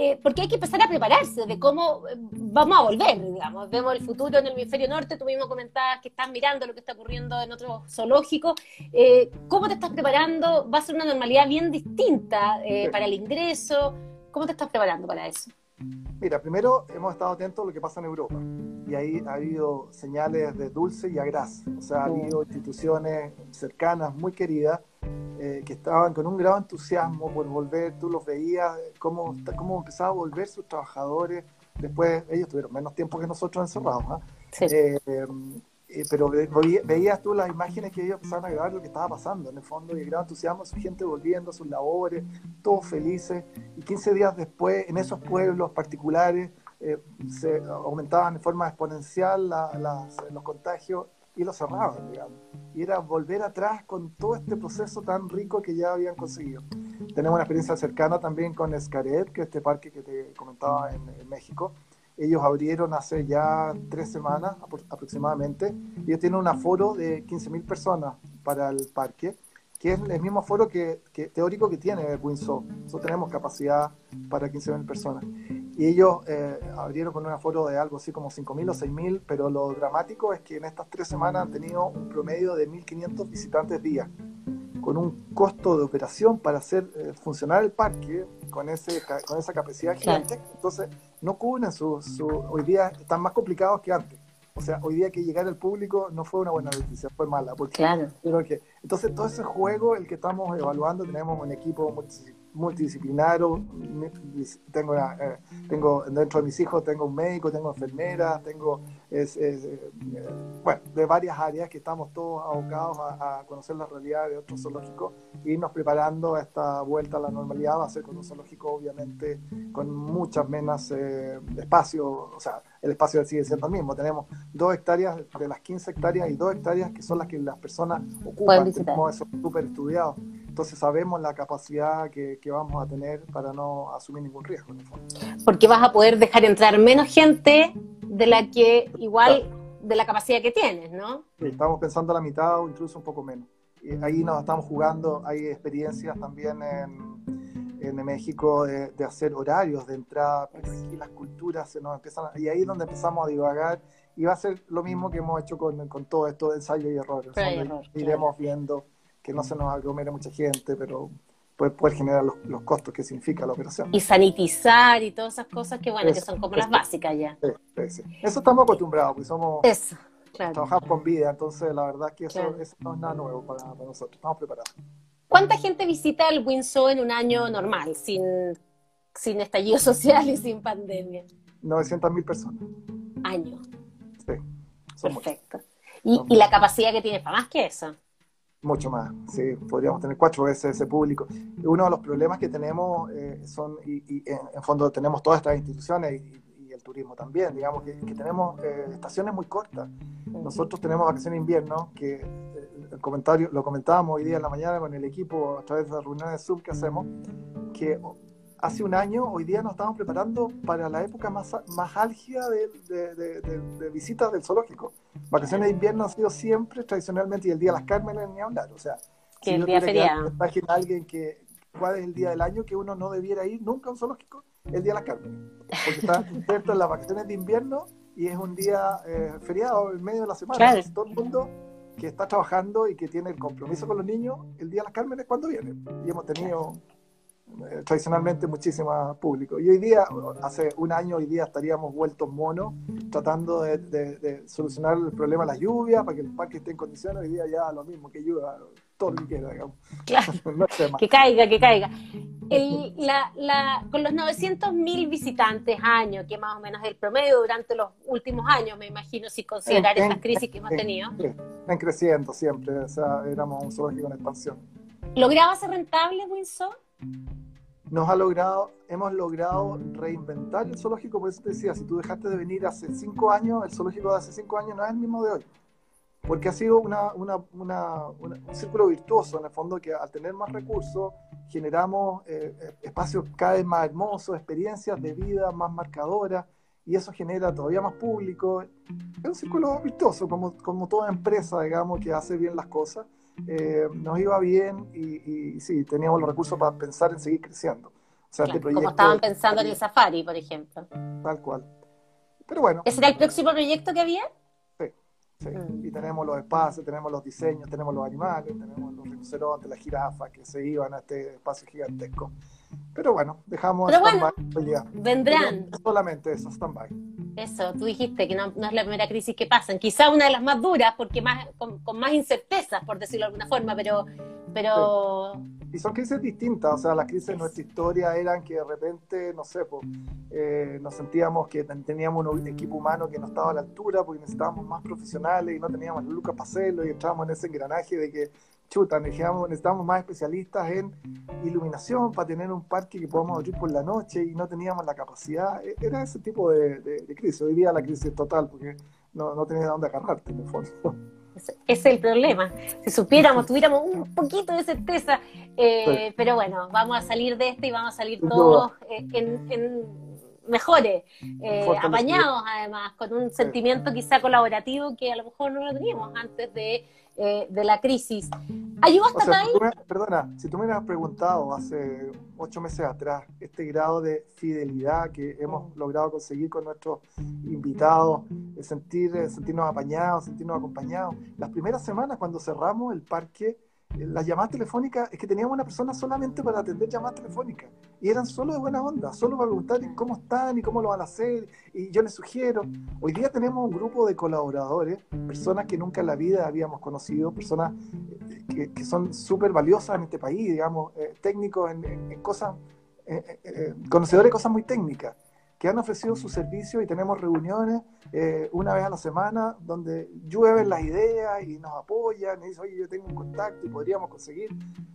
Eh, porque hay que empezar a prepararse de cómo eh, vamos a volver, digamos. Vemos el futuro en el hemisferio norte, tú mismo comentabas que estás mirando lo que está ocurriendo en otros zoológicos. Eh, ¿Cómo te estás preparando? ¿Va a ser una normalidad bien distinta para el ingreso? ¿Cómo te estás preparando para eso?
Mira, primero hemos estado atentos a lo que pasa en Europa y ahí ha habido señales de dulce y agraz. O sea, ha habido instituciones cercanas, muy queridas, eh, que estaban con un gran entusiasmo por volver. Tú los veías, cómo, cómo empezaban a volver sus trabajadores. Después ellos tuvieron menos tiempo que nosotros encerrados. ¿ah? Eh, eh, pero veías tú las imágenes que ellos empezaron a grabar lo que estaba pasando en el fondo y el gran entusiasmo, su gente volviendo a sus labores, todos felices. Y 15 días después, en esos pueblos particulares, eh, se aumentaban de forma exponencial los contagios y los cerraban, digamos. Y era volver atrás con todo este proceso tan rico que ya habían conseguido. Tenemos una experiencia cercana también con Escaret, que es este parque que te comentaba en, en México, ellos abrieron hace ya tres semanas aproximadamente. Ellos tienen un aforo de 15.000 personas para el parque, que es el mismo aforo que, teórico que tiene Windsor. Nosotros tenemos capacidad para 15.000 personas. Y ellos eh, abrieron con un aforo de algo así como 5.000 o 6.000, pero lo dramático es que en estas tres semanas han tenido un promedio de 1.500 visitantes día con un costo de operación para hacer eh, funcionar el parque con, ese, con esa capacidad gigante. Entonces, no cubren su, su, Hoy día están más complicados que antes. O sea, hoy día que llegar al público no fue una buena noticia, fue mala. Porque
claro.
que, entonces, todo ese juego, el que estamos evaluando, tenemos un equipo multidisciplinario, tengo, eh, tengo dentro de mis hijos tengo un médico, tengo enfermeras, tengo es, eh, bueno, de varias áreas que estamos todos abocados a, conocer la realidad de otros zoológicos e irnos preparando a esta vuelta a la normalidad, va a ser con un zoológico obviamente con muchas menos eh, espacio, o sea, el espacio sigue siendo el mismo, tenemos dos hectáreas de las 15 hectáreas y dos hectáreas que son las que las personas ocupan, tenemos eso súper estudiado. Entonces sabemos la capacidad que, vamos a tener para no asumir ningún riesgo.
Porque vas a poder dejar entrar menos gente de la que igual de la capacidad que tienes, ¿no?
Sí, estamos pensando a la mitad o incluso un poco menos. Ahí nos estamos jugando, hay experiencias también en, en México de, hacer horarios de entrada, pero aquí las culturas se nos empiezan, y ahí es donde empezamos a divagar, y va a ser lo mismo que hemos hecho con, con todo esto de ensayo y errores. iremos viendo que no se nos aglomere mucha gente, pero puede poder generar los, costos que significa la operación.
Y sanitizar y todas esas cosas que, bueno, que son como las básicas ya.
Eso estamos acostumbrados, porque somos... Eso, Trabajamos con vida, entonces la verdad es que eso, no es nada nuevo para, nosotros, estamos preparados.
¿Cuánta gente visita el Windsor en un año normal, sin, sin estallido [laughs] social y sin pandemia?
900 mil personas.
Año.
Sí.
Perfecto. ¿Y, ¿Y, la capacidad que tiene para más que eso?
Mucho más, sí, podríamos tener cuatro veces ese público. Uno de los problemas que tenemos eh, son, y, en, fondo tenemos todas estas instituciones y, el turismo también, digamos que, tenemos eh, estaciones muy cortas. Nosotros tenemos vacaciones de invierno, que eh, el comentario, lo comentábamos hoy día en la mañana con el equipo a través de las reuniones de Zoom que hacemos, que hace un año, hoy día nos estamos preparando para la época más, más álgida de, visitas del zoológico. Vacaciones de invierno ha sido siempre, tradicionalmente, y el Día de las Cármenes ni hablar. O sea,
que el día feriado.
Imagina alguien que, ¿cuál es el día del año que uno no debiera ir nunca a un zoológico? El Día de las Cármenes. Porque está [laughs] inserto en las vacaciones de invierno y es un día eh, feriado en medio de la semana. Todo el mundo que está trabajando y que tiene el compromiso con los niños, el Día de las Cármenes, ¿cuándo viene? Y hemos tenido eh, tradicionalmente muchísimo público. Y hoy día, hace un año, hoy día estaríamos vueltos monos tratando de, solucionar el problema de la lluvia para que el parque esté en condiciones. Hoy día ya lo mismo, que llueva todo lo que quiera, digamos. [laughs]
Claro, [laughs] que caiga, que caiga. la, la, con los 900.000 visitantes año, que más o menos es el promedio durante los últimos años, me imagino, si considerar estas crisis que hemos tenido.
Están creciendo siempre, o sea, éramos un zoológico en expansión.
¿Lograba ser rentable, Winsor?
Nos ha logrado, hemos logrado reinventar el zoológico, por eso te decía, si tú dejaste de venir hace cinco años, el zoológico de hace cinco años no es el mismo de hoy, porque ha sido una, una, una, un círculo virtuoso, en el fondo, que al tener más recursos, generamos eh, espacios cada vez más hermosos, experiencias de vida más marcadoras, y eso genera todavía más público. Es un círculo virtuoso, como, como toda empresa, digamos, que hace bien las cosas. Eh, nos iba bien y, y, sí, teníamos los recursos para pensar en seguir creciendo.
O sea, este proyecto, como estaban pensando en el Safari, por ejemplo.
Tal cual. Pero bueno.
¿Ese era el próximo proyecto que había?
Sí, sí. Mm. Y tenemos los espacios, tenemos los diseños, tenemos los animales, tenemos los rinocerontes, las jirafas que se iban a este espacio gigantesco. Pero bueno, dejamos
Pero bueno, vendrán.
Solamente eso, stand-by.
Eso, tú dijiste que no, es la primera crisis que pasan. Quizá una de las más duras, porque más con, más incertezas, por decirlo de alguna forma, pero... pero...
Y son crisis distintas, o sea, las crisis de nuestra historia eran que de repente, no sé, pues, eh, nos sentíamos que teníamos un equipo humano que no estaba a la altura porque necesitábamos más profesionales y no teníamos lucas para hacerlo y entrábamos en ese engranaje de que chuta, necesitábamos, más especialistas en iluminación para tener un parque que podamos abrir por la noche y no teníamos la capacidad. E, era ese tipo de, crisis. Hoy día la crisis es total porque no, no tenías dónde agarrarte en el fondo.
Ese es el problema. Si supiéramos, tuviéramos un poquito de certeza. Eh, pero bueno, vamos a salir de este y vamos a salir todos eh, en, mejores, eh, apañados además, con un sentimiento quizá colaborativo que a lo mejor no lo teníamos antes de eh, de la crisis. ¿Ayudó hasta
ahí? perdona, si tú me hubieras preguntado hace ocho meses atrás este grado de fidelidad que hemos logrado conseguir con nuestros invitados, sentir, sentirnos apañados, sentirnos acompañados, las primeras semanas cuando cerramos el parque, las llamadas telefónicas, es que teníamos una persona solamente para atender llamadas telefónicas. Y eran solo de buena onda, solo para preguntar cómo están y cómo lo van a hacer. Y yo les sugiero. Hoy día tenemos un grupo de colaboradores, personas que nunca en la vida habíamos conocido, personas eh, que, son súper valiosas en este país, digamos, eh, técnicos en, cosas, eh, conocedores de cosas muy técnicas que han ofrecido su servicio y tenemos reuniones eh, una vez a la semana donde llueven las ideas y nos apoyan y dicen, oye, yo tengo un contacto y podríamos conseguir.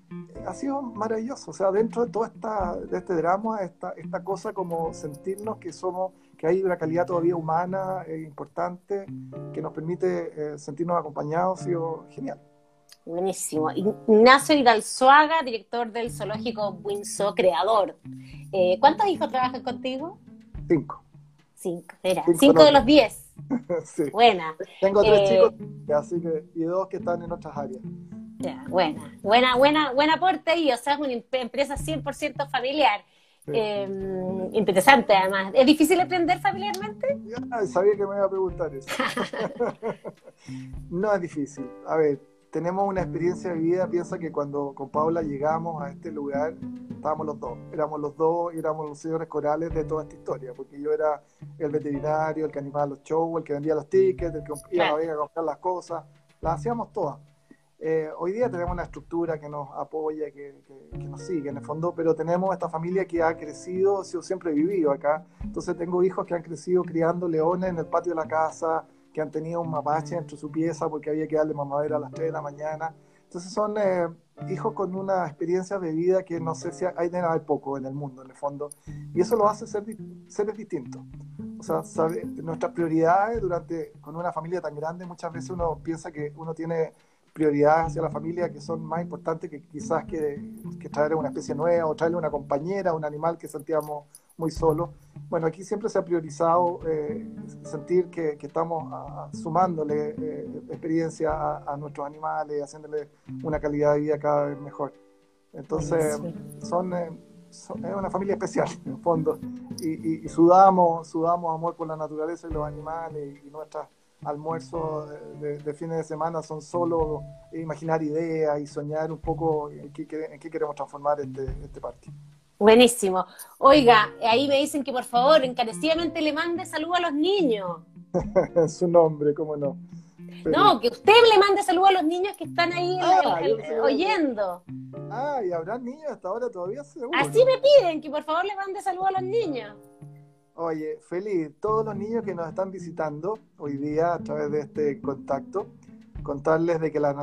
Eh, ha sido maravilloso, o sea, dentro de todo esta, de este drama, esta, esta cosa como sentirnos que somos, que hay una calidad todavía humana eh, importante que nos permite sentirnos acompañados, ha sido genial.
Buenísimo. Ignacio Hidalzuaga, director del zoológico Windsor, creador. ¿Cuántos hijos trabajan contigo?
Cinco.
Cinco, era. Cinco, de los diez. [laughs] sí. Buena.
Tengo tres eh, chicos así que, y dos que están en otras áreas.
Ya, buena, buena, buena, buen aporte ahí, o sea, es una empresa 100% familiar. Em, interesante además. ¿Es difícil aprender familiarmente?
Ya, sabía que me iba a preguntar eso. [laughs] [laughs] no es difícil. A ver, tenemos una experiencia de vida, piensa que cuando con Paula llegamos a este lugar, estábamos los dos, éramos los dos, éramos los señores corales de toda esta historia, porque yo era el veterinario, el que animaba los shows, el que vendía los tickets, el que iba a comprar las cosas, las hacíamos todas. Eh, hoy día tenemos una estructura que nos apoya, que, que, nos sigue en el fondo, pero tenemos esta familia que ha crecido, yo siempre he vivido acá, entonces tengo hijos que han crecido criando leones en el patio de la casa, que han tenido un mapache dentro de su pieza porque había que darle mamadera a las 3 de la mañana. Entonces son eh, hijos con una experiencia de vida que no sé si hay de nada poco en el mundo, en el fondo. Y eso lo hace ser seres distintos. O sea, sabe, nuestras prioridades durante, con una familia tan grande, muchas veces uno piensa que uno tiene prioridades hacia la familia que son más importantes que quizás que, que traer una especie nueva o traerle una compañera, un animal que sentíamos muy solo. Bueno, aquí siempre se ha priorizado eh, sentir que, estamos sumándole eh, experiencia a, nuestros animales, haciéndole una calidad de vida cada vez mejor. Entonces, son, eh, es una familia especial, [laughs] en el fondo, y, sudamos, sudamos amor por la naturaleza y los animales, y nuestros almuerzos de, fines de semana son solo imaginar ideas y soñar un poco en qué, en qué queremos transformar este, este parque.
Buenísimo. Oiga, ahí me dicen que por favor, encarecidamente le mande salud a los niños. [laughs]
Su nombre, cómo no.
No, que usted le mande salud a los niños que están ahí ah, oyendo.
Ah, y habrá niños hasta ahora todavía seguro.
Así me piden, que por favor le mande salud a los niños.
Oye, feliz, todos los niños que nos están visitando hoy día a través de este contacto, contarles de que la,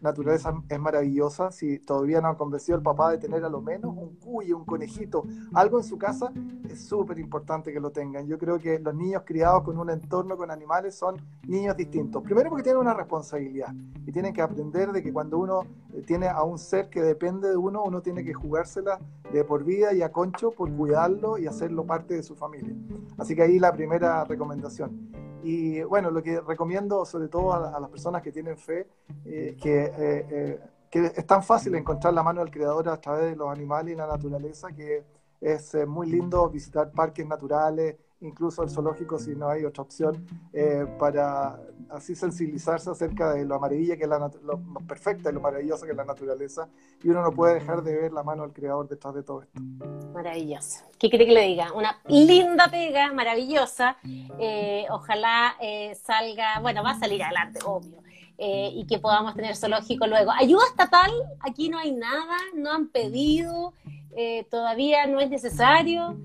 naturaleza es maravillosa. Si todavía no han convencido el papá de tener a lo menos un cuyo, un conejito, algo en su casa, es súper importante que lo tengan. Yo creo que los niños criados con un entorno con animales son niños distintos. Primero porque tienen una responsabilidad y tienen que aprender de que cuando uno eh, tiene a un ser que depende de uno, uno tiene que jugársela de por vida y a concho por cuidarlo y hacerlo parte de su familia. Así que ahí la primera recomendación. Y bueno, lo que recomiendo sobre todo a, las personas que tienen fe, eh, que, eh, eh, que, es tan fácil encontrar la mano del creador a través de los animales y la naturaleza, que es muy lindo visitar parques naturales, incluso el zoológico si no hay otra opción, eh, para así sensibilizarse acerca de lo amarilla que es la lo, perfecta y lo maravillosa que es la naturaleza, y uno no puede dejar de ver la mano del creador detrás de todo esto.
Maravilloso. ¿Qué quiere que le diga? Una linda pega, maravillosa. Eh, ojalá eh, salga, bueno, va a salir adelante, obvio. Y que podamos tener zoológico luego. Ayuda estatal, aquí no hay nada, no han pedido, todavía no es necesario.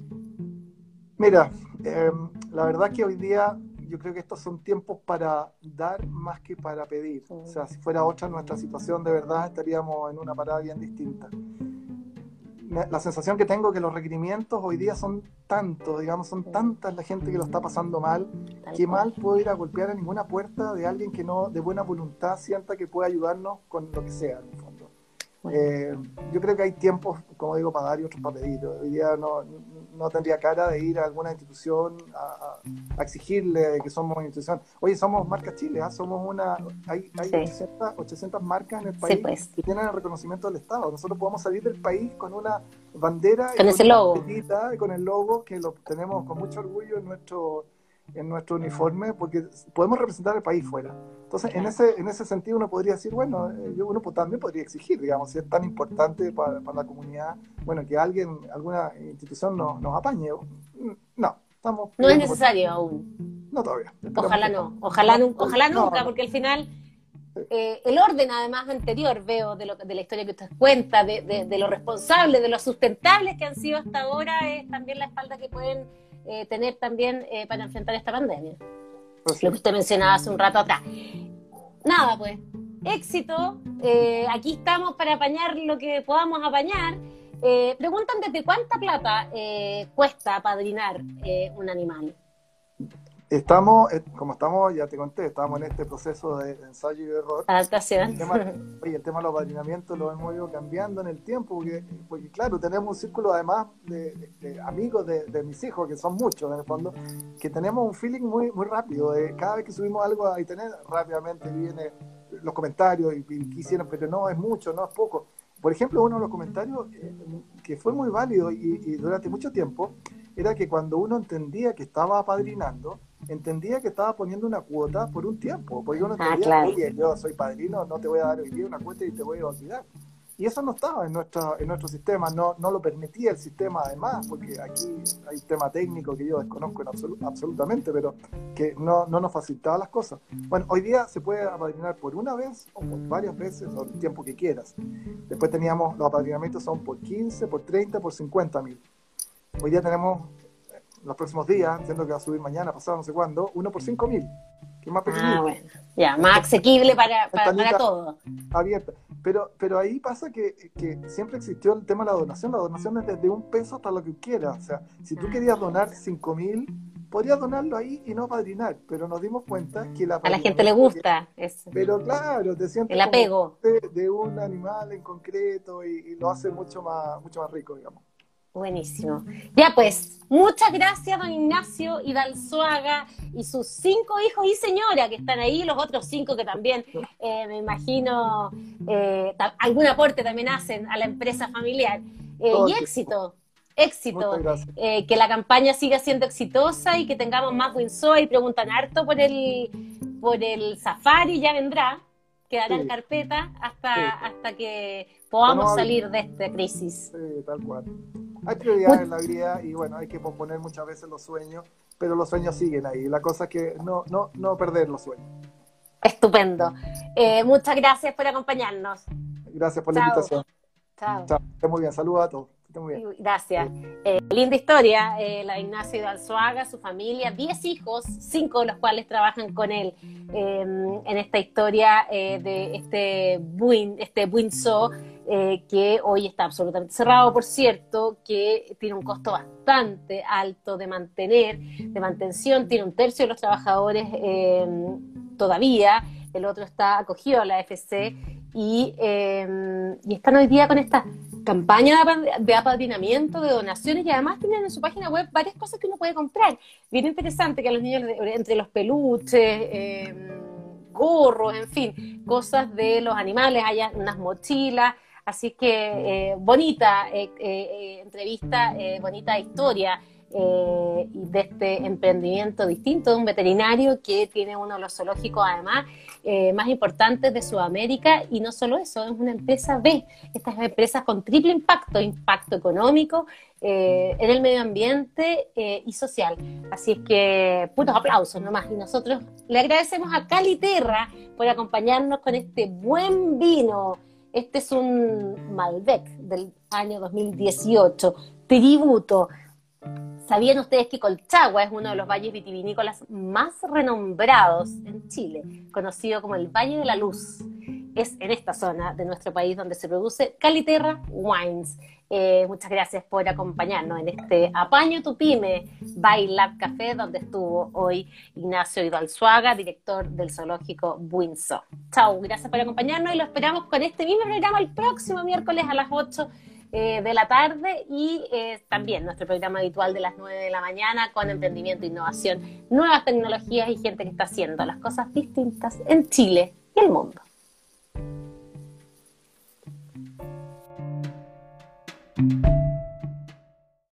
Mira, Em, la verdad que hoy día yo creo que estos son tiempos para dar más que para pedir. O sea, si fuera otra nuestra situación, de verdad estaríamos en una parada bien distinta. La sensación que tengo que los requerimientos hoy día son tantos, digamos, son tantas la gente que lo está pasando mal, que mal puedo ir a golpear a ninguna puerta de alguien que no de buena voluntad sienta que puede ayudarnos con lo que sea, en el fondo. Eh, yo creo que hay tiempos, como digo, para dar y otros para pedir. Hoy día no, no tendría cara de ir a alguna institución a, exigirle que somos una institución. Oye, somos marca Chile, ¿ah? somos una. Hay, hay 800, marcas en el país
pues.
que tienen el reconocimiento del Estado. Nosotros podemos salir del país con una bandera
con ese logo.
Y con el logo que lo tenemos con mucho orgullo en nuestro en nuestro uniforme porque podemos representar el país fuera. Entonces, en ese, en ese sentido uno podría decir, bueno, eh, yo uno también podría exigir, digamos, si es tan importante para, para la comunidad, bueno, que alguien, alguna institución nos, nos apañe. No, estamos...
No es necesario aún.
No todavía.
Ojalá no, ojalá, ojalá nunca, porque al final... Eh, el orden además anterior veo de, lo, de la historia que usted cuenta, de, de, de lo responsable, de lo sustentables que han sido hasta ahora, es también la espalda que pueden eh, tener también eh, para enfrentar esta pandemia. Lo que usted mencionaba hace un rato atrás. Nada, pues, éxito. Eh, aquí estamos para apañar lo que podamos apañar. preguntan desde cuánta plata cuesta apadrinar un animal.
Estamos, eh, como estamos, ya te conté, estamos en este proceso de ensayo y error.
Adaptación.
El tema, oye, el tema de los padrinamientos lo hemos ido cambiando en el tiempo, porque, porque claro, tenemos un círculo además de, amigos de, mis hijos, que son muchos en el fondo, que tenemos un feeling muy, muy rápido. cada vez que subimos algo a internet, rápidamente vienen los comentarios y, quisieron, pero no, es mucho, no es poco. Por ejemplo, uno de los comentarios eh, que fue muy válido y, y durante mucho tiempo era que cuando uno entendía que estaba apadrinando, entendía que estaba poniendo una cuota por un tiempo, porque uno ah, entendía, oye, yo soy padrino, no te voy a dar hoy día una cuota y te voy a olvidar. Y eso no estaba en, nuestra, en nuestro sistema, no, no lo permitía el sistema además, porque aquí hay un tema técnico que yo desconozco absolutamente, pero que no, no nos facilitaba las cosas. Bueno, hoy día se puede apadrinar por una vez o por varias veces, o el tiempo que quieras. Después teníamos, los apadrinamientos son por 15, por 30, por 50 mil. Hoy día tenemos los próximos días, entiendo que va a subir mañana, pasado, no sé cuándo, uno por cinco mil, que es más pequeño.
Ah, bueno. Ya, más asequible para, para, todo.
Abierta. Pero, pero ahí pasa que, que, siempre existió el tema de la donación. La donación es desde un peso hasta lo que quieras. O sea, si tú ah, querías donar cinco mil, podrías donarlo ahí y no padrinar. Pero nos dimos cuenta que la
A la gente le gusta eso.
Pero claro, te sientes
el apego
de, un animal en concreto y, y, lo hace mucho más, mucho más rico, digamos.
Buenísimo. Ya pues, muchas gracias, don Ignacio Hidalzuaga y sus cinco hijos y señora que están ahí, los otros cinco que también, eh, me imagino, eh, algún aporte también hacen a la empresa familiar. Eh, y éxito, éxito. que la campaña siga siendo exitosa y que tengamos más Winsoy. y preguntan harto por el, por el safari, ya vendrá, quedará en carpeta hasta, hasta que podamos salir de esta crisis.
Sí, tal cual. Hay prioridades en la vida y bueno, hay que posponer muchas veces los sueños, pero los sueños siguen ahí. La cosa es que no, no, no perder los sueños.
Estupendo. Eh, muchas gracias por acompañarnos.
Gracias por la invitación.
Chao. Chao.
Muy bien. Saludos a todos.
Gracias. Eh, linda historia, eh, la Ignacio de su familia, 10 hijos, 5 de los cuales trabajan con él em, en esta historia eh, de este Buin, este Buinzo, que hoy está absolutamente cerrado, por cierto, que tiene un costo bastante alto de mantener, de mantención, tiene un tercio de los trabajadores em, todavía, el otro está acogido a la FC y, em, y están hoy día con esta campaña de apadrinamiento, de donaciones y además tienen en su página web varias cosas que uno puede comprar. Bien interesante que a los niños, entre los peluches, em, gorros, en fin, cosas de los animales, haya unas mochilas. Así que eh, bonita eh, eh, entrevista, bonita historia. Eh, de este emprendimiento distinto de un veterinario que tiene uno de los zoológicos además eh, más importantes de Sudamérica y no solo eso, es una empresa B, estas empresas con triple impacto, impacto económico, eh, en el medio ambiente y social. Así es que puros aplausos nomás. Y nosotros le agradecemos a Caliterra por acompañarnos con este buen vino. Este es un Malbec del año 2018, tributo ¿Sabían ustedes que Colchagua es uno de los valles vitivinícolas más renombrados en Chile, conocido como el Valle de la Luz? Es en esta zona de nuestro país donde se produce Caliterra Wines. Eh, muchas gracias por acompañarnos en este Apaño tu Pyme by Lab Café, donde estuvo hoy Ignacio Hidalzuaga, director del zoológico Buinzo. Chao, gracias por acompañarnos y lo esperamos con este mismo programa el próximo miércoles a las 8 eh, de la tarde y eh, también nuestro programa habitual de las 9 de la mañana con emprendimiento, innovación, nuevas tecnologías y gente que está haciendo las cosas distintas en Chile y el mundo.